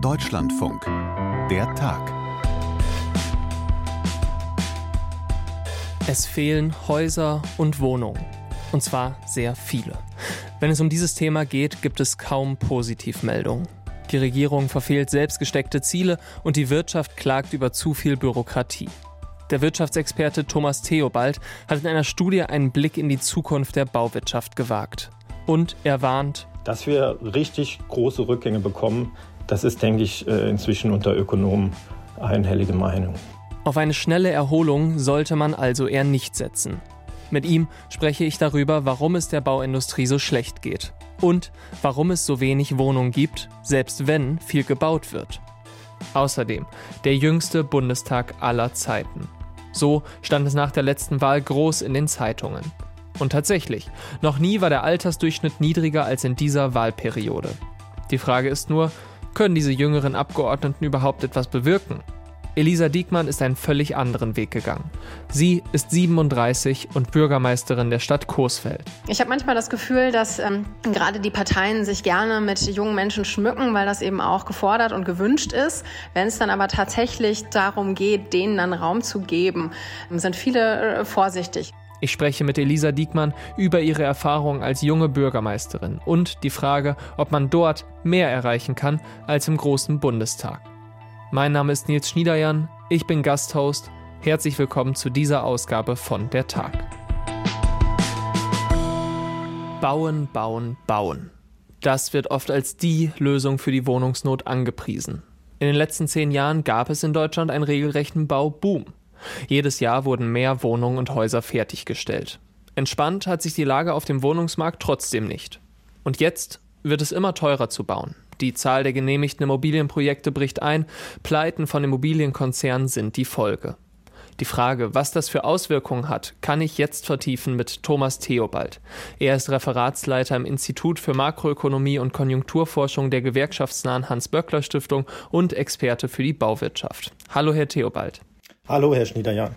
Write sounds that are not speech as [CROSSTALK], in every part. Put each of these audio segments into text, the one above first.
Deutschlandfunk. Der Tag. Es fehlen Häuser und Wohnungen. Und zwar sehr viele. Wenn es um dieses Thema geht, gibt es kaum Positivmeldungen. Die Regierung verfehlt selbstgesteckte Ziele und die Wirtschaft klagt über zu viel Bürokratie. Der Wirtschaftsexperte Thomas Theobald hat in einer Studie einen Blick in die Zukunft der Bauwirtschaft gewagt. Und er warnt, dass wir richtig große Rückgänge bekommen, das ist, denke ich, äh, inzwischen unter Ökonomen einhellige Meinung. Auf eine schnelle Erholung sollte man also eher nicht setzen. Mit ihm spreche ich darüber, warum es der Bauindustrie so schlecht geht und warum es so wenig Wohnungen gibt, selbst wenn viel gebaut wird. Außerdem der jüngste Bundestag aller Zeiten. So stand es nach der letzten Wahl groß in den Zeitungen. Und tatsächlich, noch nie war der Altersdurchschnitt niedriger als in dieser Wahlperiode. Die Frage ist nur, können diese jüngeren Abgeordneten überhaupt etwas bewirken? Elisa Diekmann ist einen völlig anderen Weg gegangen. Sie ist 37 und Bürgermeisterin der Stadt Coesfeld. Ich habe manchmal das Gefühl, dass ähm, gerade die Parteien sich gerne mit jungen Menschen schmücken, weil das eben auch gefordert und gewünscht ist. Wenn es dann aber tatsächlich darum geht, denen dann Raum zu geben, sind viele äh, vorsichtig. Ich spreche mit Elisa Diekmann über ihre Erfahrungen als junge Bürgermeisterin und die Frage, ob man dort mehr erreichen kann als im großen Bundestag. Mein Name ist Nils Schniederjan, ich bin Gasthost. Herzlich willkommen zu dieser Ausgabe von Der Tag. Bauen, bauen, bauen. Das wird oft als die Lösung für die Wohnungsnot angepriesen. In den letzten zehn Jahren gab es in Deutschland einen regelrechten Bauboom. Jedes Jahr wurden mehr Wohnungen und Häuser fertiggestellt. Entspannt hat sich die Lage auf dem Wohnungsmarkt trotzdem nicht. Und jetzt wird es immer teurer zu bauen. Die Zahl der genehmigten Immobilienprojekte bricht ein, Pleiten von Immobilienkonzernen sind die Folge. Die Frage, was das für Auswirkungen hat, kann ich jetzt vertiefen mit Thomas Theobald. Er ist Referatsleiter im Institut für Makroökonomie und Konjunkturforschung der gewerkschaftsnahen Hans-Böckler-Stiftung und Experte für die Bauwirtschaft. Hallo, Herr Theobald. Hallo, Herr Schniederjan.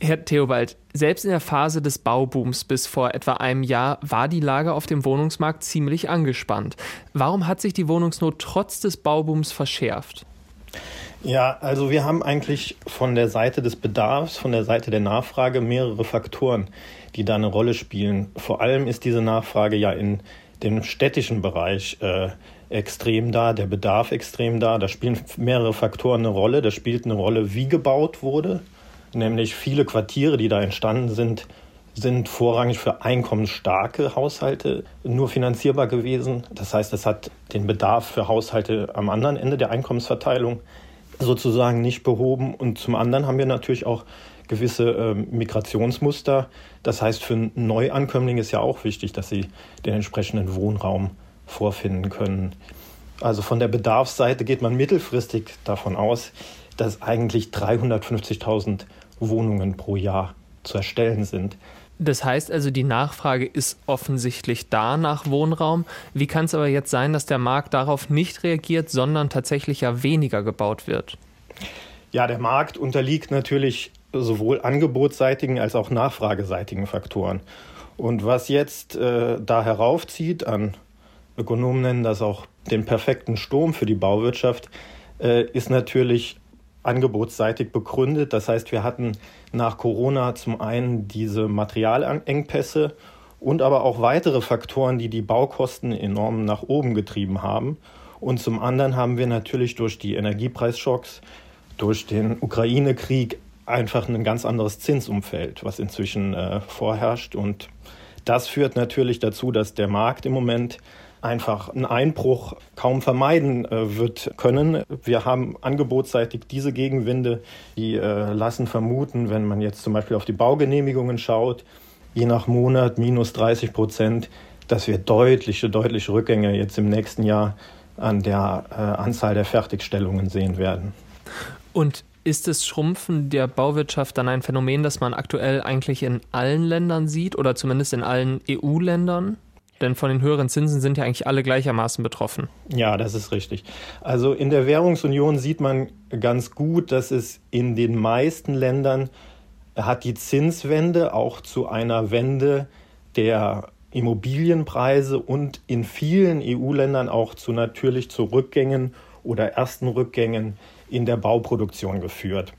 Herr Theobald, selbst in der Phase des Baubooms bis vor etwa einem Jahr war die Lage auf dem Wohnungsmarkt ziemlich angespannt. Warum hat sich die Wohnungsnot trotz des Baubooms verschärft? Ja, also wir haben eigentlich von der Seite des Bedarfs, von der Seite der Nachfrage mehrere Faktoren, die da eine Rolle spielen. Vor allem ist diese Nachfrage ja in dem städtischen Bereich äh, extrem da, der Bedarf extrem da. Da spielen mehrere Faktoren eine Rolle. Da spielt eine Rolle, wie gebaut wurde nämlich viele Quartiere, die da entstanden sind, sind vorrangig für einkommensstarke Haushalte nur finanzierbar gewesen. Das heißt, es hat den Bedarf für Haushalte am anderen Ende der Einkommensverteilung sozusagen nicht behoben. Und zum anderen haben wir natürlich auch gewisse äh, Migrationsmuster. Das heißt, für Neuankömmlinge ist ja auch wichtig, dass sie den entsprechenden Wohnraum vorfinden können. Also von der Bedarfsseite geht man mittelfristig davon aus, dass eigentlich 350.000 Wohnungen pro Jahr zu erstellen sind. Das heißt also, die Nachfrage ist offensichtlich da nach Wohnraum. Wie kann es aber jetzt sein, dass der Markt darauf nicht reagiert, sondern tatsächlich ja weniger gebaut wird? Ja, der Markt unterliegt natürlich sowohl angebotsseitigen als auch nachfrageseitigen Faktoren. Und was jetzt äh, da heraufzieht, an Ökonomen nennen das auch den perfekten Sturm für die Bauwirtschaft, äh, ist natürlich angebotsseitig begründet. Das heißt, wir hatten nach Corona zum einen diese Materialengpässe und aber auch weitere Faktoren, die die Baukosten enorm nach oben getrieben haben. Und zum anderen haben wir natürlich durch die Energiepreisschocks, durch den Ukraine-Krieg einfach ein ganz anderes Zinsumfeld, was inzwischen äh, vorherrscht. Und das führt natürlich dazu, dass der Markt im Moment einfach einen Einbruch kaum vermeiden äh, wird können. Wir haben angebotsseitig diese Gegenwinde, die äh, lassen vermuten, wenn man jetzt zum Beispiel auf die Baugenehmigungen schaut, je nach Monat minus 30 Prozent, dass wir deutliche, deutliche Rückgänge jetzt im nächsten Jahr an der äh, Anzahl der Fertigstellungen sehen werden. Und ist das Schrumpfen der Bauwirtschaft dann ein Phänomen, das man aktuell eigentlich in allen Ländern sieht oder zumindest in allen EU-Ländern? Denn von den höheren Zinsen sind ja eigentlich alle gleichermaßen betroffen. Ja, das ist richtig. Also in der Währungsunion sieht man ganz gut, dass es in den meisten Ländern hat die Zinswende auch zu einer Wende der Immobilienpreise und in vielen EU-Ländern auch zu natürlich zu Rückgängen oder ersten Rückgängen in der Bauproduktion geführt.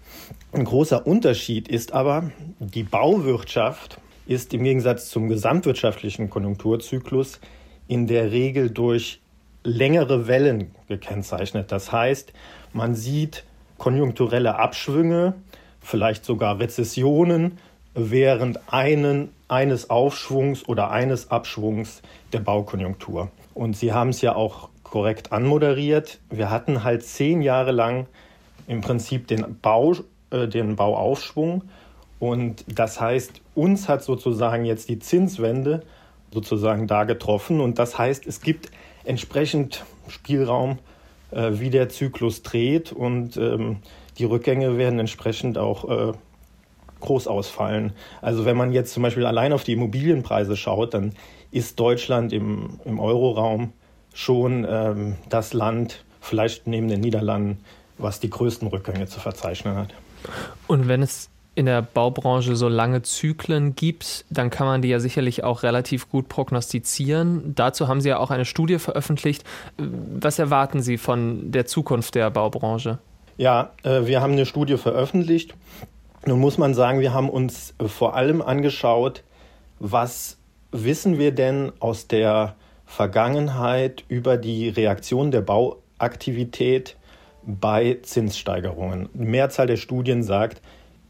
Ein großer Unterschied ist aber, die Bauwirtschaft ist im Gegensatz zum gesamtwirtschaftlichen Konjunkturzyklus in der Regel durch längere Wellen gekennzeichnet. Das heißt, man sieht konjunkturelle Abschwünge, vielleicht sogar Rezessionen während einen, eines Aufschwungs oder eines Abschwungs der Baukonjunktur. Und Sie haben es ja auch korrekt anmoderiert. Wir hatten halt zehn Jahre lang im Prinzip den, Bau, äh, den Bauaufschwung. Und das heißt, uns hat sozusagen jetzt die Zinswende sozusagen da getroffen. Und das heißt, es gibt entsprechend Spielraum, äh, wie der Zyklus dreht. Und ähm, die Rückgänge werden entsprechend auch äh, groß ausfallen. Also wenn man jetzt zum Beispiel allein auf die Immobilienpreise schaut, dann ist Deutschland im, im Euroraum schon ähm, das Land, vielleicht neben den Niederlanden, was die größten Rückgänge zu verzeichnen hat. Und wenn es in der Baubranche so lange Zyklen gibt, dann kann man die ja sicherlich auch relativ gut prognostizieren. Dazu haben Sie ja auch eine Studie veröffentlicht. Was erwarten Sie von der Zukunft der Baubranche? Ja, äh, wir haben eine Studie veröffentlicht. Nun muss man sagen, wir haben uns vor allem angeschaut, was wissen wir denn aus der Vergangenheit über die Reaktion der Bauaktivität bei Zinssteigerungen. Die Mehrzahl der Studien sagt,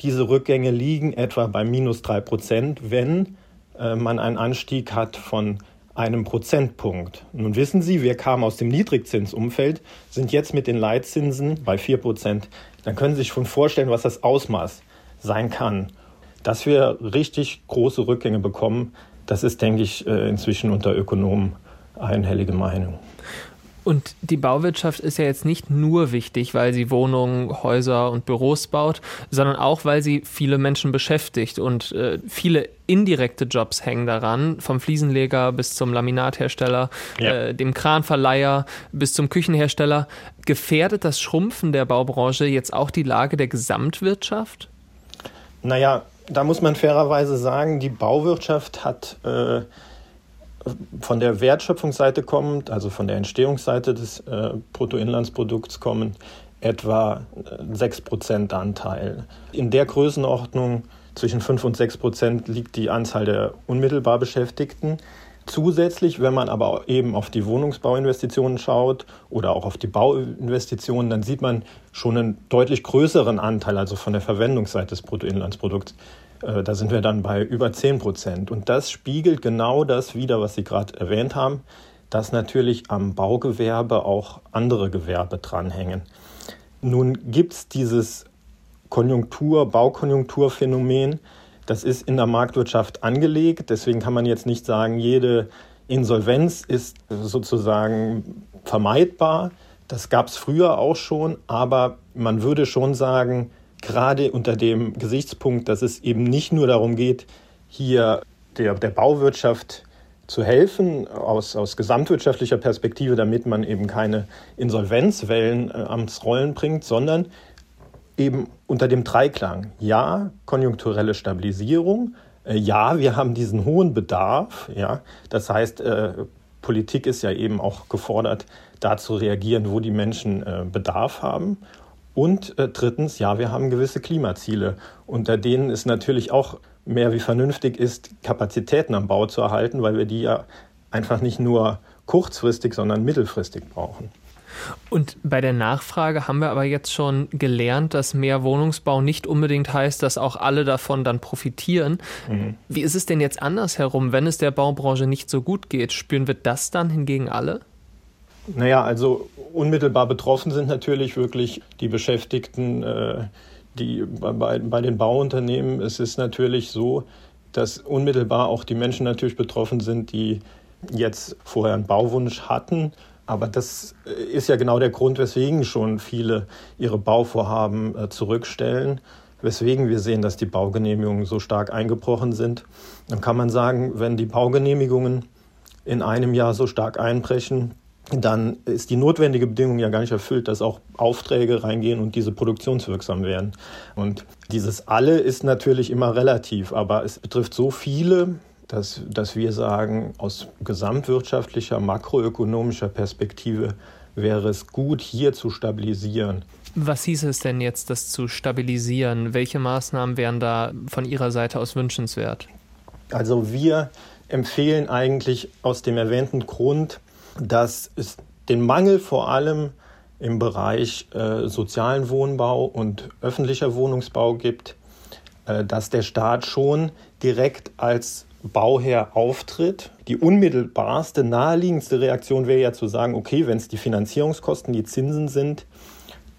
diese Rückgänge liegen etwa bei minus drei Prozent, wenn äh, man einen Anstieg hat von einem Prozentpunkt. Nun wissen Sie, wir kamen aus dem Niedrigzinsumfeld, sind jetzt mit den Leitzinsen bei vier Prozent. Dann können Sie sich schon vorstellen, was das Ausmaß sein kann. Dass wir richtig große Rückgänge bekommen, das ist, denke ich, äh, inzwischen unter Ökonomen einhellige Meinung. Und die Bauwirtschaft ist ja jetzt nicht nur wichtig, weil sie Wohnungen, Häuser und Büros baut, sondern auch, weil sie viele Menschen beschäftigt und äh, viele indirekte Jobs hängen daran, vom Fliesenleger bis zum Laminathersteller, ja. äh, dem Kranverleiher bis zum Küchenhersteller. Gefährdet das Schrumpfen der Baubranche jetzt auch die Lage der Gesamtwirtschaft? Naja, da muss man fairerweise sagen, die Bauwirtschaft hat äh, von der Wertschöpfungsseite kommt, also von der Entstehungsseite des äh, Bruttoinlandsprodukts kommen, etwa 6% äh, Anteil. In der Größenordnung zwischen 5 und 6 Prozent liegt die Anzahl der unmittelbar Beschäftigten. Zusätzlich, wenn man aber eben auf die Wohnungsbauinvestitionen schaut oder auch auf die Bauinvestitionen, dann sieht man schon einen deutlich größeren Anteil, also von der Verwendungsseite des Bruttoinlandsprodukts, da sind wir dann bei über 10 Prozent. Und das spiegelt genau das wider, was Sie gerade erwähnt haben, dass natürlich am Baugewerbe auch andere Gewerbe dranhängen. Nun gibt es dieses Konjunktur, Baukonjunkturphänomen, das ist in der Marktwirtschaft angelegt. Deswegen kann man jetzt nicht sagen, jede Insolvenz ist sozusagen vermeidbar. Das gab es früher auch schon, aber man würde schon sagen, gerade unter dem Gesichtspunkt, dass es eben nicht nur darum geht, hier der, der Bauwirtschaft zu helfen aus, aus gesamtwirtschaftlicher Perspektive, damit man eben keine Insolvenzwellen äh, ans Rollen bringt, sondern eben unter dem Dreiklang. Ja, konjunkturelle Stabilisierung. Äh, ja, wir haben diesen hohen Bedarf. Ja, das heißt, äh, Politik ist ja eben auch gefordert, da zu reagieren, wo die Menschen äh, Bedarf haben. Und äh, drittens, ja, wir haben gewisse Klimaziele, unter denen es natürlich auch mehr wie vernünftig ist, Kapazitäten am Bau zu erhalten, weil wir die ja einfach nicht nur kurzfristig, sondern mittelfristig brauchen. Und bei der Nachfrage haben wir aber jetzt schon gelernt, dass mehr Wohnungsbau nicht unbedingt heißt, dass auch alle davon dann profitieren. Mhm. Wie ist es denn jetzt andersherum, wenn es der Baubranche nicht so gut geht? Spüren wir das dann hingegen alle? Naja, also unmittelbar betroffen sind natürlich wirklich die Beschäftigten, äh, die bei, bei den Bauunternehmen. Es ist natürlich so, dass unmittelbar auch die Menschen natürlich betroffen sind, die jetzt vorher einen Bauwunsch hatten. Aber das ist ja genau der Grund, weswegen schon viele ihre Bauvorhaben äh, zurückstellen, weswegen wir sehen, dass die Baugenehmigungen so stark eingebrochen sind. Dann kann man sagen, wenn die Baugenehmigungen in einem Jahr so stark einbrechen, dann ist die notwendige Bedingung ja gar nicht erfüllt, dass auch Aufträge reingehen und diese produktionswirksam werden. Und dieses alle ist natürlich immer relativ, aber es betrifft so viele, dass, dass wir sagen, aus gesamtwirtschaftlicher, makroökonomischer Perspektive wäre es gut, hier zu stabilisieren. Was hieß es denn jetzt, das zu stabilisieren? Welche Maßnahmen wären da von Ihrer Seite aus wünschenswert? Also wir empfehlen eigentlich aus dem erwähnten Grund, dass es den Mangel vor allem im Bereich äh, sozialen Wohnbau und öffentlicher Wohnungsbau gibt, äh, dass der Staat schon direkt als Bauherr auftritt. Die unmittelbarste, naheliegendste Reaktion wäre ja zu sagen, okay, wenn es die Finanzierungskosten, die Zinsen sind,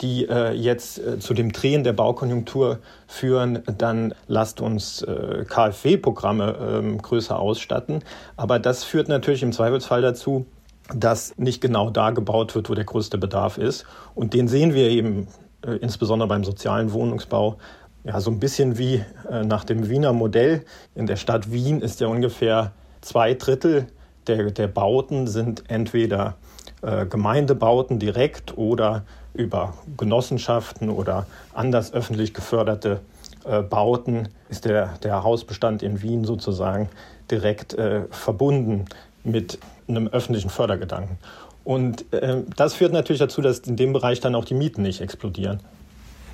die äh, jetzt äh, zu dem Drehen der Baukonjunktur führen, dann lasst uns äh, KfW-Programme ähm, größer ausstatten. Aber das führt natürlich im Zweifelsfall dazu, dass nicht genau da gebaut wird, wo der größte Bedarf ist. Und den sehen wir eben äh, insbesondere beim sozialen Wohnungsbau. Ja, so ein bisschen wie äh, nach dem Wiener Modell. In der Stadt Wien ist ja ungefähr zwei Drittel der, der Bauten sind entweder äh, Gemeindebauten direkt oder über Genossenschaften oder anders öffentlich geförderte äh, Bauten ist der, der Hausbestand in Wien sozusagen direkt äh, verbunden mit einem öffentlichen Fördergedanken. Und äh, das führt natürlich dazu, dass in dem Bereich dann auch die Mieten nicht explodieren.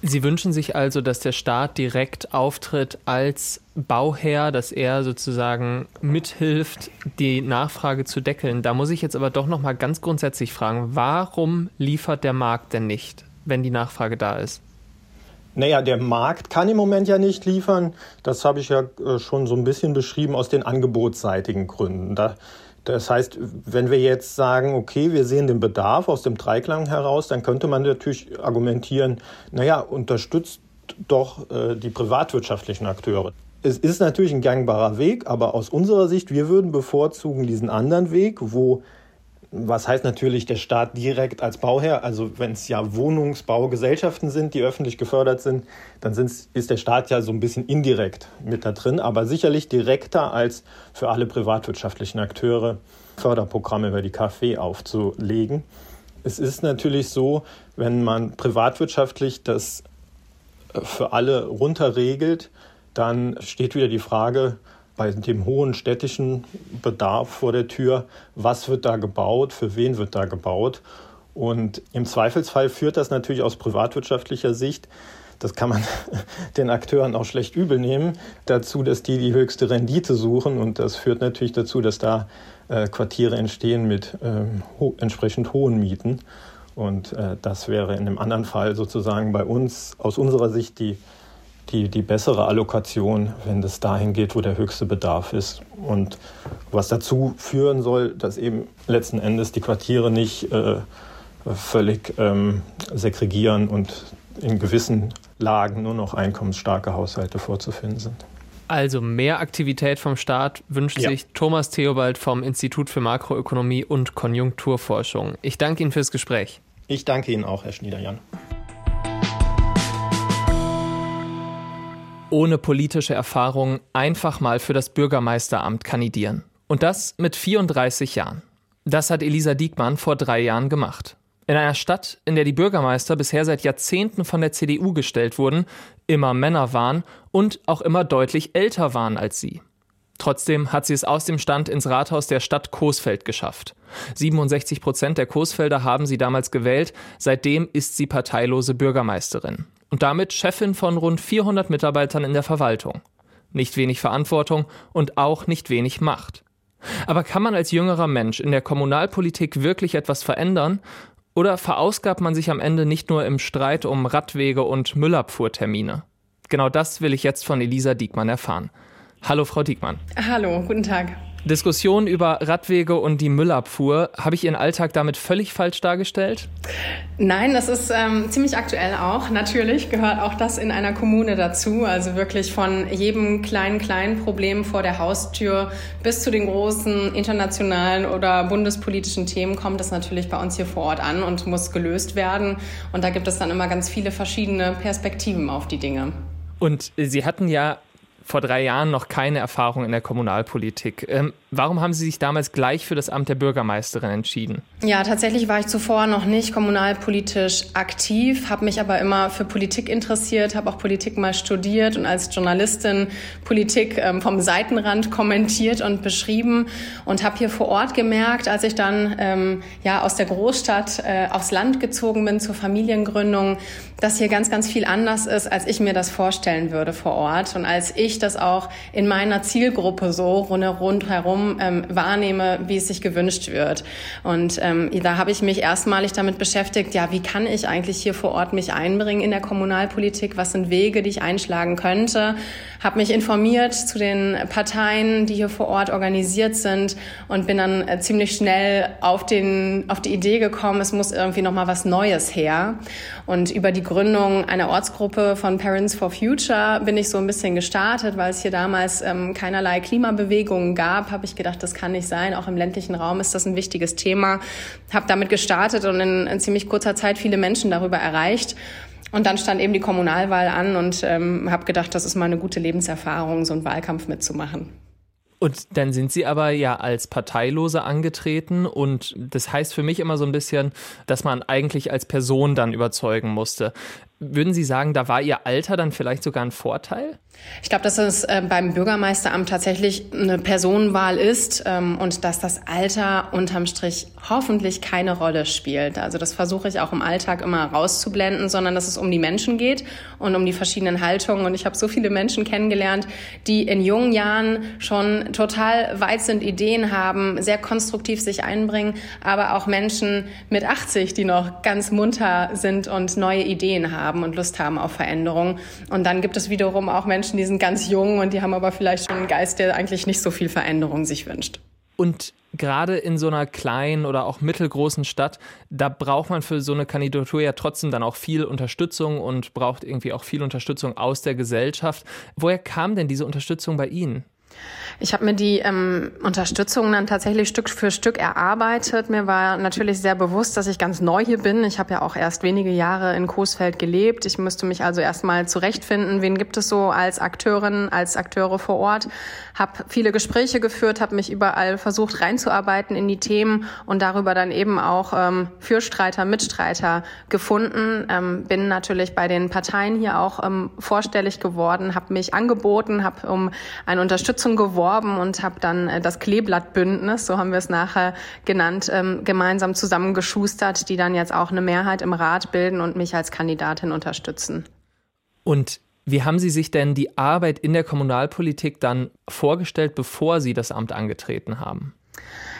Sie wünschen sich also, dass der Staat direkt auftritt als Bauherr, dass er sozusagen mithilft, die Nachfrage zu deckeln. Da muss ich jetzt aber doch noch mal ganz grundsätzlich fragen, warum liefert der Markt denn nicht, wenn die Nachfrage da ist? Naja, der Markt kann im Moment ja nicht liefern. Das habe ich ja äh, schon so ein bisschen beschrieben aus den angebotsseitigen Gründen. Da das heißt, wenn wir jetzt sagen, okay, wir sehen den Bedarf aus dem Dreiklang heraus, dann könnte man natürlich argumentieren, naja, unterstützt doch äh, die privatwirtschaftlichen Akteure. Es ist natürlich ein gangbarer Weg, aber aus unserer Sicht, wir würden bevorzugen diesen anderen Weg, wo was heißt natürlich der Staat direkt als Bauherr? Also wenn es ja Wohnungsbaugesellschaften sind, die öffentlich gefördert sind, dann ist der Staat ja so ein bisschen indirekt mit da drin, aber sicherlich direkter als für alle privatwirtschaftlichen Akteure Förderprogramme über die KfW aufzulegen. Es ist natürlich so, wenn man privatwirtschaftlich das äh, für alle runterregelt, dann steht wieder die Frage, bei dem hohen städtischen Bedarf vor der Tür, was wird da gebaut, für wen wird da gebaut. Und im Zweifelsfall führt das natürlich aus privatwirtschaftlicher Sicht, das kann man [LAUGHS] den Akteuren auch schlecht übel nehmen, dazu, dass die die höchste Rendite suchen. Und das führt natürlich dazu, dass da äh, Quartiere entstehen mit ähm, entsprechend hohen Mieten. Und äh, das wäre in einem anderen Fall sozusagen bei uns aus unserer Sicht die die, die bessere Allokation, wenn es dahin geht, wo der höchste Bedarf ist. Und was dazu führen soll, dass eben letzten Endes die Quartiere nicht äh, völlig ähm, segregieren und in gewissen Lagen nur noch einkommensstarke Haushalte vorzufinden sind. Also mehr Aktivität vom Staat wünscht ja. sich Thomas Theobald vom Institut für Makroökonomie und Konjunkturforschung. Ich danke Ihnen fürs Gespräch. Ich danke Ihnen auch, Herr Schniederjan. Ohne politische Erfahrung einfach mal für das Bürgermeisteramt kandidieren. Und das mit 34 Jahren. Das hat Elisa Diekmann vor drei Jahren gemacht. In einer Stadt, in der die Bürgermeister bisher seit Jahrzehnten von der CDU gestellt wurden, immer Männer waren und auch immer deutlich älter waren als sie. Trotzdem hat sie es aus dem Stand ins Rathaus der Stadt Coesfeld geschafft. 67 Prozent der Coesfelder haben sie damals gewählt. Seitdem ist sie parteilose Bürgermeisterin und damit Chefin von rund 400 Mitarbeitern in der Verwaltung. Nicht wenig Verantwortung und auch nicht wenig Macht. Aber kann man als jüngerer Mensch in der Kommunalpolitik wirklich etwas verändern? Oder verausgabt man sich am Ende nicht nur im Streit um Radwege und Müllabfuhrtermine? Genau das will ich jetzt von Elisa Diekmann erfahren. Hallo, Frau Diekmann. Hallo, guten Tag. Diskussion über Radwege und die Müllabfuhr. Habe ich Ihren Alltag damit völlig falsch dargestellt? Nein, das ist ähm, ziemlich aktuell auch. Natürlich gehört auch das in einer Kommune dazu. Also wirklich von jedem kleinen, kleinen Problem vor der Haustür bis zu den großen internationalen oder bundespolitischen Themen kommt es natürlich bei uns hier vor Ort an und muss gelöst werden. Und da gibt es dann immer ganz viele verschiedene Perspektiven auf die Dinge. Und Sie hatten ja vor drei Jahren noch keine Erfahrung in der Kommunalpolitik. Ähm, Warum haben Sie sich damals gleich für das Amt der Bürgermeisterin entschieden? Ja, tatsächlich war ich zuvor noch nicht kommunalpolitisch aktiv, habe mich aber immer für Politik interessiert, habe auch Politik mal studiert und als Journalistin Politik ähm, vom Seitenrand kommentiert und beschrieben und habe hier vor Ort gemerkt, als ich dann ähm, ja aus der Großstadt äh, aufs Land gezogen bin zur Familiengründung, dass hier ganz, ganz viel anders ist, als ich mir das vorstellen würde vor Ort und als ich das auch in meiner Zielgruppe so rundherum ähm, wahrnehme, wie es sich gewünscht wird. Und ähm, da habe ich mich erstmalig damit beschäftigt, ja, wie kann ich eigentlich hier vor Ort mich einbringen in der Kommunalpolitik? Was sind Wege, die ich einschlagen könnte? Habe mich informiert zu den Parteien, die hier vor Ort organisiert sind und bin dann äh, ziemlich schnell auf, den, auf die Idee gekommen, es muss irgendwie noch mal was Neues her. Und über die Gründung einer Ortsgruppe von Parents for Future bin ich so ein bisschen gestartet, weil es hier damals ähm, keinerlei Klimabewegungen gab, habe ich ich gedacht, das kann nicht sein. Auch im ländlichen Raum ist das ein wichtiges Thema. Habe damit gestartet und in, in ziemlich kurzer Zeit viele Menschen darüber erreicht. Und dann stand eben die Kommunalwahl an und ähm, habe gedacht, das ist mal eine gute Lebenserfahrung, so einen Wahlkampf mitzumachen. Und dann sind Sie aber ja als Parteilose angetreten und das heißt für mich immer so ein bisschen, dass man eigentlich als Person dann überzeugen musste. Würden Sie sagen, da war Ihr Alter dann vielleicht sogar ein Vorteil? Ich glaube, dass es äh, beim Bürgermeisteramt tatsächlich eine Personenwahl ist ähm, und dass das Alter unterm Strich hoffentlich keine Rolle spielt. Also das versuche ich auch im Alltag immer rauszublenden, sondern dass es um die Menschen geht und um die verschiedenen Haltungen. Und ich habe so viele Menschen kennengelernt, die in jungen Jahren schon total weit sind, Ideen haben, sehr konstruktiv sich einbringen, aber auch Menschen mit 80, die noch ganz munter sind und neue Ideen haben und Lust haben auf Veränderung. Und dann gibt es wiederum auch Menschen, Menschen, die sind ganz jung und die haben aber vielleicht schon einen Geist, der eigentlich nicht so viel Veränderung sich wünscht. Und gerade in so einer kleinen oder auch mittelgroßen Stadt, da braucht man für so eine Kandidatur ja trotzdem dann auch viel Unterstützung und braucht irgendwie auch viel Unterstützung aus der Gesellschaft. Woher kam denn diese Unterstützung bei Ihnen? Ich habe mir die ähm, Unterstützung dann tatsächlich Stück für Stück erarbeitet. Mir war natürlich sehr bewusst, dass ich ganz neu hier bin. Ich habe ja auch erst wenige Jahre in Coesfeld gelebt. Ich müsste mich also erstmal zurechtfinden, wen gibt es so als Akteurin, als Akteure vor Ort. Habe viele Gespräche geführt, habe mich überall versucht reinzuarbeiten in die Themen und darüber dann eben auch ähm, Fürstreiter, Mitstreiter gefunden. Ähm, bin natürlich bei den Parteien hier auch ähm, vorstellig geworden, habe mich angeboten, habe um eine Unterstützung geworben beworben und habe dann äh, das Kleeblattbündnis, so haben wir es nachher genannt, ähm, gemeinsam zusammengeschustert, die dann jetzt auch eine Mehrheit im Rat bilden und mich als Kandidatin unterstützen. Und wie haben Sie sich denn die Arbeit in der Kommunalpolitik dann vorgestellt, bevor Sie das Amt angetreten haben?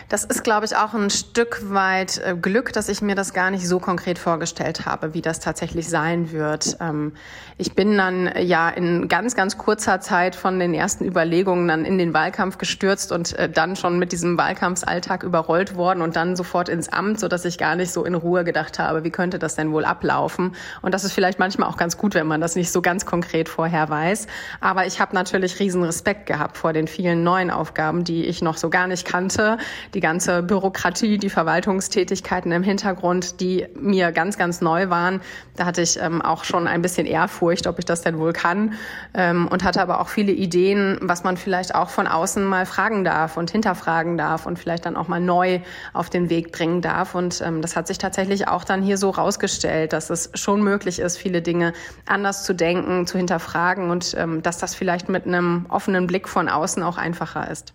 Das ist, glaube ich, auch ein Stück weit äh, Glück, dass ich mir das gar nicht so konkret vorgestellt habe, wie das tatsächlich sein wird. Ähm, ich bin dann äh, ja in ganz, ganz kurzer Zeit von den ersten Überlegungen dann in den Wahlkampf gestürzt und äh, dann schon mit diesem Wahlkampfsalltag überrollt worden und dann sofort ins Amt, so dass ich gar nicht so in Ruhe gedacht habe, wie könnte das denn wohl ablaufen? Und das ist vielleicht manchmal auch ganz gut, wenn man das nicht so ganz konkret vorher weiß. Aber ich habe natürlich riesen Respekt gehabt vor den vielen neuen Aufgaben, die ich noch so gar nicht kannte, die ganze Bürokratie, die Verwaltungstätigkeiten im Hintergrund, die mir ganz, ganz neu waren. Da hatte ich ähm, auch schon ein bisschen Ehrfurcht, ob ich das denn wohl kann ähm, und hatte aber auch viele Ideen, was man vielleicht auch von außen mal fragen darf und hinterfragen darf und vielleicht dann auch mal neu auf den Weg bringen darf. Und ähm, das hat sich tatsächlich auch dann hier so rausgestellt, dass es schon möglich ist, viele Dinge anders zu denken, zu hinterfragen und ähm, dass das vielleicht mit einem offenen Blick von außen auch einfacher ist.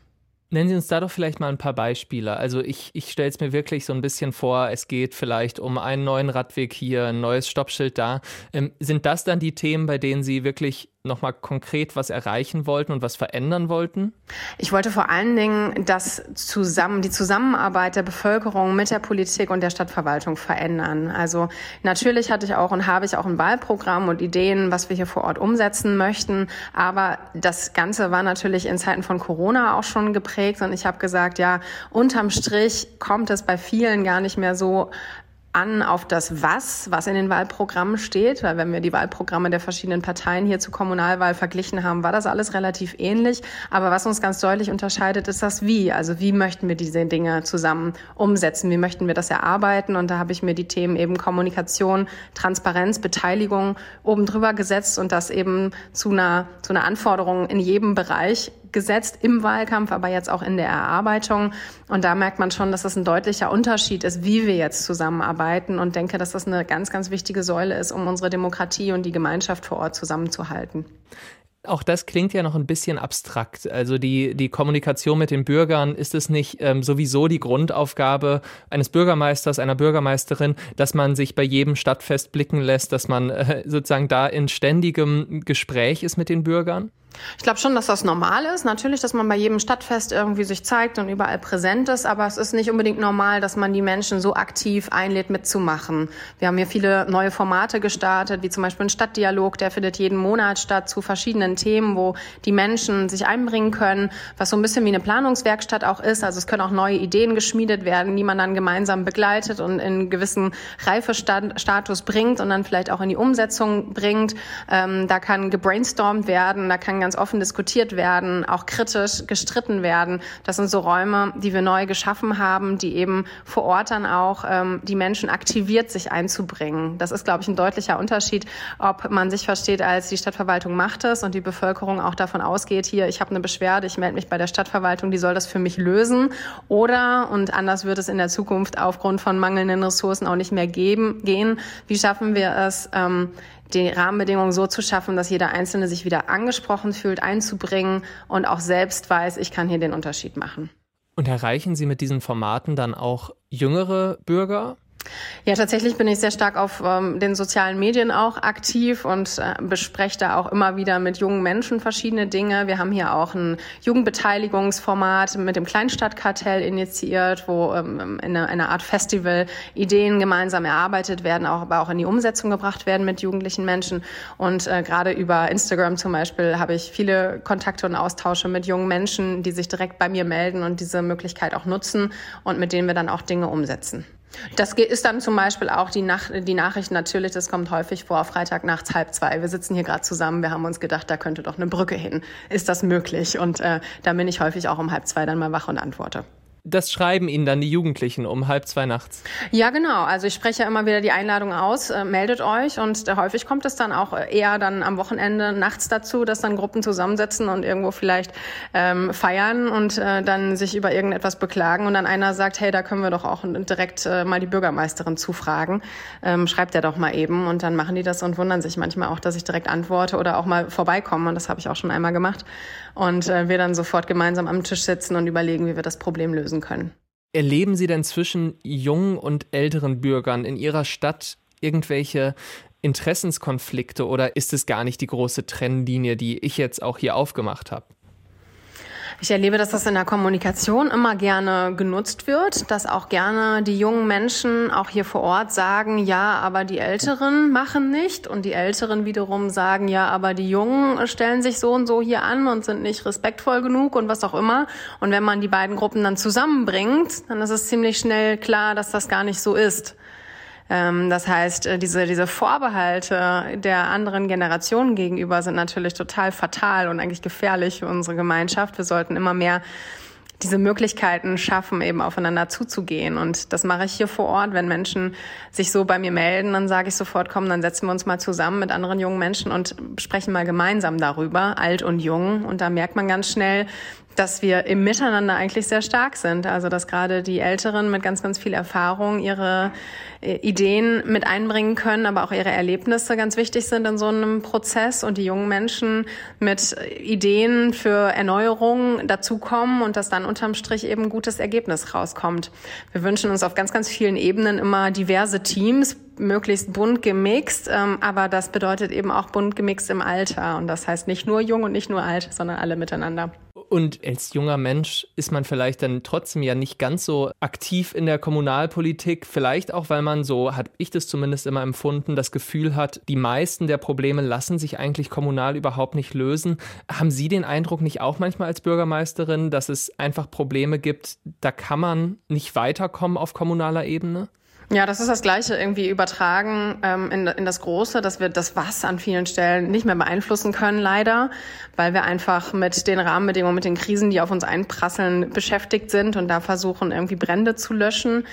Nennen Sie uns da doch vielleicht mal ein paar Beispiele. Also ich, ich stelle es mir wirklich so ein bisschen vor, es geht vielleicht um einen neuen Radweg hier, ein neues Stoppschild da. Ähm, sind das dann die Themen, bei denen Sie wirklich nochmal konkret was erreichen wollten und was verändern wollten? Ich wollte vor allen Dingen das zusammen, die Zusammenarbeit der Bevölkerung mit der Politik und der Stadtverwaltung verändern. Also natürlich hatte ich auch und habe ich auch ein Wahlprogramm und Ideen, was wir hier vor Ort umsetzen möchten. Aber das Ganze war natürlich in Zeiten von Corona auch schon geprägt und ich habe gesagt, ja, unterm Strich kommt es bei vielen gar nicht mehr so an auf das Was, was in den Wahlprogrammen steht, weil wenn wir die Wahlprogramme der verschiedenen Parteien hier zur Kommunalwahl verglichen haben, war das alles relativ ähnlich. Aber was uns ganz deutlich unterscheidet, ist das Wie. Also wie möchten wir diese Dinge zusammen umsetzen? Wie möchten wir das erarbeiten? Und da habe ich mir die Themen eben Kommunikation, Transparenz, Beteiligung oben drüber gesetzt und das eben zu einer, zu einer Anforderung in jedem Bereich gesetzt im Wahlkampf, aber jetzt auch in der Erarbeitung. Und da merkt man schon, dass das ein deutlicher Unterschied ist, wie wir jetzt zusammenarbeiten und denke, dass das eine ganz, ganz wichtige Säule ist, um unsere Demokratie und die Gemeinschaft vor Ort zusammenzuhalten. Auch das klingt ja noch ein bisschen abstrakt. Also die, die Kommunikation mit den Bürgern, ist es nicht ähm, sowieso die Grundaufgabe eines Bürgermeisters, einer Bürgermeisterin, dass man sich bei jedem Stadtfest blicken lässt, dass man äh, sozusagen da in ständigem Gespräch ist mit den Bürgern? Ich glaube schon, dass das normal ist. Natürlich, dass man bei jedem Stadtfest irgendwie sich zeigt und überall präsent ist, aber es ist nicht unbedingt normal, dass man die Menschen so aktiv einlädt, mitzumachen. Wir haben hier viele neue Formate gestartet, wie zum Beispiel ein Stadtdialog, der findet jeden Monat statt zu verschiedenen Themen, wo die Menschen sich einbringen können, was so ein bisschen wie eine Planungswerkstatt auch ist. Also es können auch neue Ideen geschmiedet werden, die man dann gemeinsam begleitet und in gewissen Reifestatus bringt und dann vielleicht auch in die Umsetzung bringt. Ähm, da kann gebrainstormt werden, da kann ganz offen diskutiert werden, auch kritisch gestritten werden. Das sind so Räume, die wir neu geschaffen haben, die eben vor Ort dann auch ähm, die Menschen aktiviert, sich einzubringen. Das ist, glaube ich, ein deutlicher Unterschied, ob man sich versteht als die Stadtverwaltung macht es und die Bevölkerung auch davon ausgeht, hier, ich habe eine Beschwerde, ich melde mich bei der Stadtverwaltung, die soll das für mich lösen. Oder, und anders wird es in der Zukunft aufgrund von mangelnden Ressourcen auch nicht mehr geben, gehen, wie schaffen wir es, ähm, die Rahmenbedingungen so zu schaffen, dass jeder Einzelne sich wieder angesprochen fühlt, einzubringen und auch selbst weiß, ich kann hier den Unterschied machen. Und erreichen Sie mit diesen Formaten dann auch jüngere Bürger? Ja, tatsächlich bin ich sehr stark auf ähm, den sozialen Medien auch aktiv und äh, bespreche da auch immer wieder mit jungen Menschen verschiedene Dinge. Wir haben hier auch ein Jugendbeteiligungsformat mit dem Kleinstadtkartell initiiert, wo ähm, in einer eine Art Festival Ideen gemeinsam erarbeitet werden, auch, aber auch in die Umsetzung gebracht werden mit jugendlichen Menschen. Und äh, gerade über Instagram zum Beispiel habe ich viele Kontakte und Austausche mit jungen Menschen, die sich direkt bei mir melden und diese Möglichkeit auch nutzen und mit denen wir dann auch Dinge umsetzen. Das ist dann zum Beispiel auch die, Nach die Nachricht natürlich, das kommt häufig vor, Freitag nachts halb zwei. Wir sitzen hier gerade zusammen, wir haben uns gedacht, da könnte doch eine Brücke hin. Ist das möglich? Und äh, da bin ich häufig auch um halb zwei dann mal wach und antworte das schreiben Ihnen dann die Jugendlichen um halb zwei nachts? Ja, genau. Also ich spreche ja immer wieder die Einladung aus, äh, meldet euch und äh, häufig kommt es dann auch eher dann am Wochenende nachts dazu, dass dann Gruppen zusammensetzen und irgendwo vielleicht ähm, feiern und äh, dann sich über irgendetwas beklagen und dann einer sagt, hey, da können wir doch auch direkt äh, mal die Bürgermeisterin zufragen. Ähm, schreibt er doch mal eben und dann machen die das und wundern sich manchmal auch, dass ich direkt antworte oder auch mal vorbeikomme und das habe ich auch schon einmal gemacht und äh, wir dann sofort gemeinsam am Tisch sitzen und überlegen, wie wir das Problem lösen können. Erleben Sie denn zwischen jungen und älteren Bürgern in Ihrer Stadt irgendwelche Interessenskonflikte oder ist es gar nicht die große Trennlinie, die ich jetzt auch hier aufgemacht habe? Ich erlebe, dass das in der Kommunikation immer gerne genutzt wird, dass auch gerne die jungen Menschen auch hier vor Ort sagen, ja, aber die Älteren machen nicht und die Älteren wiederum sagen, ja, aber die Jungen stellen sich so und so hier an und sind nicht respektvoll genug und was auch immer. Und wenn man die beiden Gruppen dann zusammenbringt, dann ist es ziemlich schnell klar, dass das gar nicht so ist. Ähm, das heißt, äh, diese, diese Vorbehalte der anderen Generationen gegenüber sind natürlich total fatal und eigentlich gefährlich für unsere Gemeinschaft. Wir sollten immer mehr diese Möglichkeiten schaffen, eben aufeinander zuzugehen. Und das mache ich hier vor Ort. Wenn Menschen sich so bei mir melden, dann sage ich sofort, komm, dann setzen wir uns mal zusammen mit anderen jungen Menschen und sprechen mal gemeinsam darüber, alt und jung. Und da merkt man ganz schnell, dass wir im Miteinander eigentlich sehr stark sind. Also dass gerade die Älteren mit ganz, ganz viel Erfahrung ihre äh, Ideen mit einbringen können, aber auch ihre Erlebnisse ganz wichtig sind in so einem Prozess und die jungen Menschen mit Ideen für Erneuerung dazukommen und dass dann unterm Strich eben ein gutes Ergebnis rauskommt. Wir wünschen uns auf ganz, ganz vielen Ebenen immer diverse Teams, möglichst bunt gemixt, ähm, aber das bedeutet eben auch bunt gemixt im Alter und das heißt nicht nur jung und nicht nur alt, sondern alle miteinander. Und als junger Mensch ist man vielleicht dann trotzdem ja nicht ganz so aktiv in der Kommunalpolitik. Vielleicht auch, weil man so, hat ich das zumindest immer empfunden, das Gefühl hat, die meisten der Probleme lassen sich eigentlich kommunal überhaupt nicht lösen. Haben Sie den Eindruck nicht auch manchmal als Bürgermeisterin, dass es einfach Probleme gibt, da kann man nicht weiterkommen auf kommunaler Ebene? Ja, das ist das Gleiche irgendwie übertragen ähm, in, in das Große, dass wir das Was an vielen Stellen nicht mehr beeinflussen können, leider, weil wir einfach mit den Rahmenbedingungen, mit den Krisen, die auf uns einprasseln, beschäftigt sind und da versuchen, irgendwie Brände zu löschen.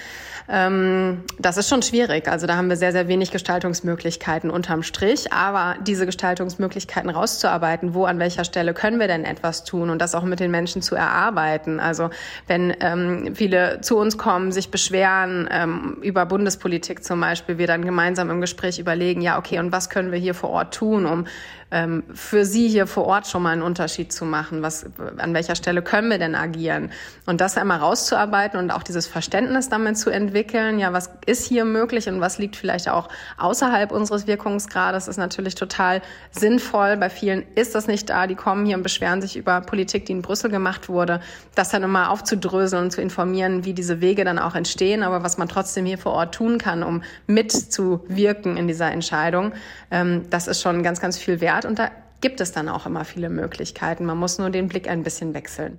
Ähm, das ist schon schwierig. Also da haben wir sehr, sehr wenig Gestaltungsmöglichkeiten unterm Strich. Aber diese Gestaltungsmöglichkeiten rauszuarbeiten, wo an welcher Stelle können wir denn etwas tun und das auch mit den Menschen zu erarbeiten. Also wenn ähm, viele zu uns kommen, sich beschweren ähm, über Bundespolitik zum Beispiel, wir dann gemeinsam im Gespräch überlegen, ja, okay, und was können wir hier vor Ort tun, um ähm, für Sie hier vor Ort schon mal einen Unterschied zu machen? Was, an welcher Stelle können wir denn agieren? Und das einmal rauszuarbeiten und auch dieses Verständnis damit zu entwickeln, ja, was ist hier möglich und was liegt vielleicht auch außerhalb unseres Wirkungsgrades, ist natürlich total sinnvoll. Bei vielen ist das nicht da. Die kommen hier und beschweren sich über Politik, die in Brüssel gemacht wurde. Das dann immer aufzudröseln und zu informieren, wie diese Wege dann auch entstehen, aber was man trotzdem hier vor Ort tun kann, um mitzuwirken in dieser Entscheidung, ähm, das ist schon ganz, ganz viel wert. Und da gibt es dann auch immer viele Möglichkeiten. Man muss nur den Blick ein bisschen wechseln.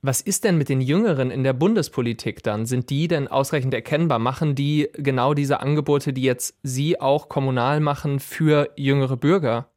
Was ist denn mit den Jüngeren in der Bundespolitik dann? Sind die denn ausreichend erkennbar? Machen die genau diese Angebote, die jetzt Sie auch kommunal machen, für jüngere Bürger?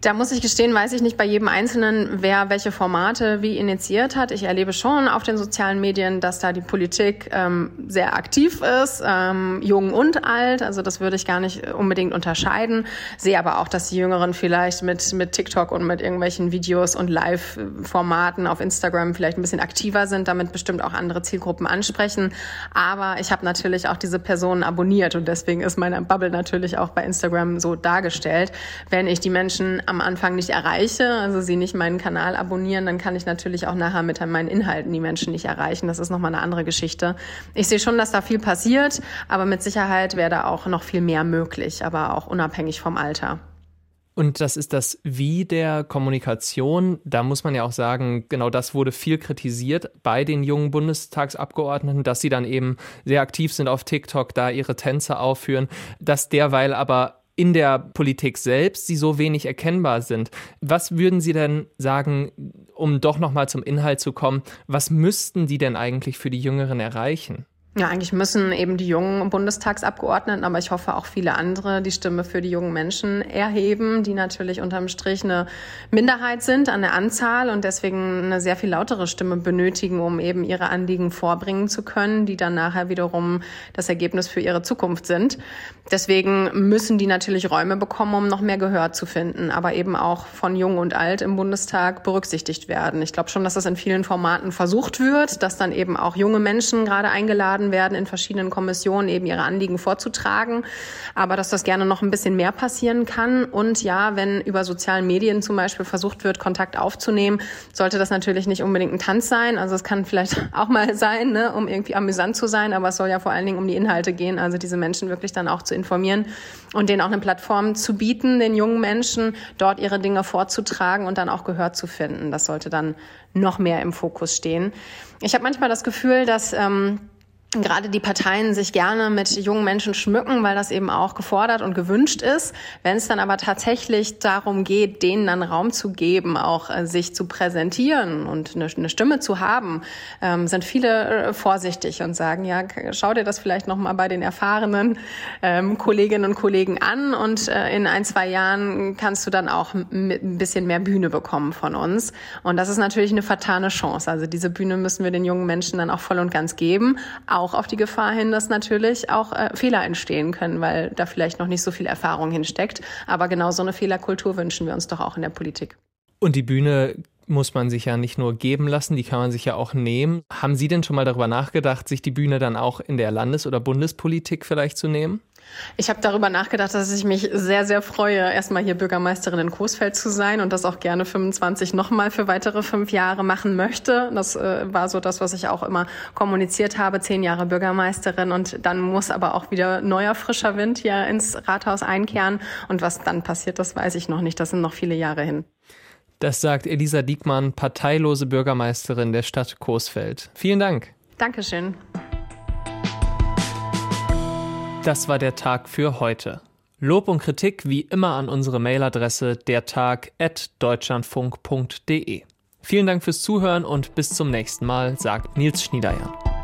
Da muss ich gestehen, weiß ich nicht bei jedem Einzelnen, wer welche Formate wie initiiert hat. Ich erlebe schon auf den sozialen Medien, dass da die Politik ähm, sehr aktiv ist, ähm, jung und alt. Also das würde ich gar nicht unbedingt unterscheiden. Sehe aber auch, dass die Jüngeren vielleicht mit, mit TikTok und mit irgendwelchen Videos und Live-Formaten auf Instagram vielleicht ein bisschen aktiver sind, damit bestimmt auch andere Zielgruppen ansprechen. Aber ich habe natürlich auch diese Personen abonniert und deswegen ist meine Bubble natürlich auch bei Instagram so dargestellt. Wenn ich die Menschen am Anfang nicht erreiche, also sie nicht meinen Kanal abonnieren, dann kann ich natürlich auch nachher mit meinen Inhalten die Menschen nicht erreichen. Das ist nochmal eine andere Geschichte. Ich sehe schon, dass da viel passiert, aber mit Sicherheit wäre da auch noch viel mehr möglich, aber auch unabhängig vom Alter. Und das ist das Wie der Kommunikation. Da muss man ja auch sagen, genau das wurde viel kritisiert bei den jungen Bundestagsabgeordneten, dass sie dann eben sehr aktiv sind auf TikTok, da ihre Tänze aufführen, dass derweil aber in der Politik selbst sie so wenig erkennbar sind. Was würden Sie denn sagen, um doch noch mal zum Inhalt zu kommen, was müssten die denn eigentlich für die Jüngeren erreichen? Ja, eigentlich müssen eben die jungen Bundestagsabgeordneten, aber ich hoffe auch viele andere, die Stimme für die jungen Menschen erheben, die natürlich unterm Strich eine Minderheit sind an der Anzahl und deswegen eine sehr viel lautere Stimme benötigen, um eben ihre Anliegen vorbringen zu können, die dann nachher wiederum das Ergebnis für ihre Zukunft sind. Deswegen müssen die natürlich Räume bekommen, um noch mehr Gehör zu finden, aber eben auch von Jung und Alt im Bundestag berücksichtigt werden. Ich glaube schon, dass das in vielen Formaten versucht wird, dass dann eben auch junge Menschen gerade eingeladen werden, in verschiedenen Kommissionen eben ihre Anliegen vorzutragen. Aber dass das gerne noch ein bisschen mehr passieren kann. Und ja, wenn über sozialen Medien zum Beispiel versucht wird, Kontakt aufzunehmen, sollte das natürlich nicht unbedingt ein Tanz sein. Also es kann vielleicht [LAUGHS] auch mal sein, ne, um irgendwie amüsant zu sein, aber es soll ja vor allen Dingen um die Inhalte gehen, also diese Menschen wirklich dann auch zu informieren und denen auch eine Plattform zu bieten, den jungen Menschen dort ihre Dinge vorzutragen und dann auch Gehör zu finden. Das sollte dann noch mehr im Fokus stehen. Ich habe manchmal das Gefühl, dass ähm, gerade die Parteien sich gerne mit jungen Menschen schmücken, weil das eben auch gefordert und gewünscht ist. Wenn es dann aber tatsächlich darum geht, denen dann Raum zu geben, auch äh, sich zu präsentieren und eine, eine Stimme zu haben, ähm, sind viele äh, vorsichtig und sagen, ja, schau dir das vielleicht noch mal bei den erfahrenen ähm, Kolleginnen und Kollegen an und äh, in ein, zwei Jahren kannst du dann auch ein bisschen mehr Bühne bekommen von uns. Und das ist natürlich eine vertane Chance. Also diese Bühne müssen wir den jungen Menschen dann auch voll und ganz geben auch auf die Gefahr hin, dass natürlich auch äh, Fehler entstehen können, weil da vielleicht noch nicht so viel Erfahrung hinsteckt. Aber genau so eine Fehlerkultur wünschen wir uns doch auch in der Politik. Und die Bühne muss man sich ja nicht nur geben lassen, die kann man sich ja auch nehmen. Haben Sie denn schon mal darüber nachgedacht, sich die Bühne dann auch in der Landes- oder Bundespolitik vielleicht zu nehmen? Ich habe darüber nachgedacht, dass ich mich sehr, sehr freue, erstmal hier Bürgermeisterin in Coesfeld zu sein und das auch gerne 25 nochmal für weitere fünf Jahre machen möchte. Das äh, war so das, was ich auch immer kommuniziert habe, zehn Jahre Bürgermeisterin und dann muss aber auch wieder neuer, frischer Wind hier ins Rathaus einkehren und was dann passiert, das weiß ich noch nicht. Das sind noch viele Jahre hin. Das sagt Elisa Diekmann, parteilose Bürgermeisterin der Stadt Coesfeld. Vielen Dank. Dankeschön. Das war der Tag für heute. Lob und Kritik wie immer an unsere Mailadresse dertag.deutschlandfunk.de. Vielen Dank fürs Zuhören und bis zum nächsten Mal, sagt Nils Schniederjan.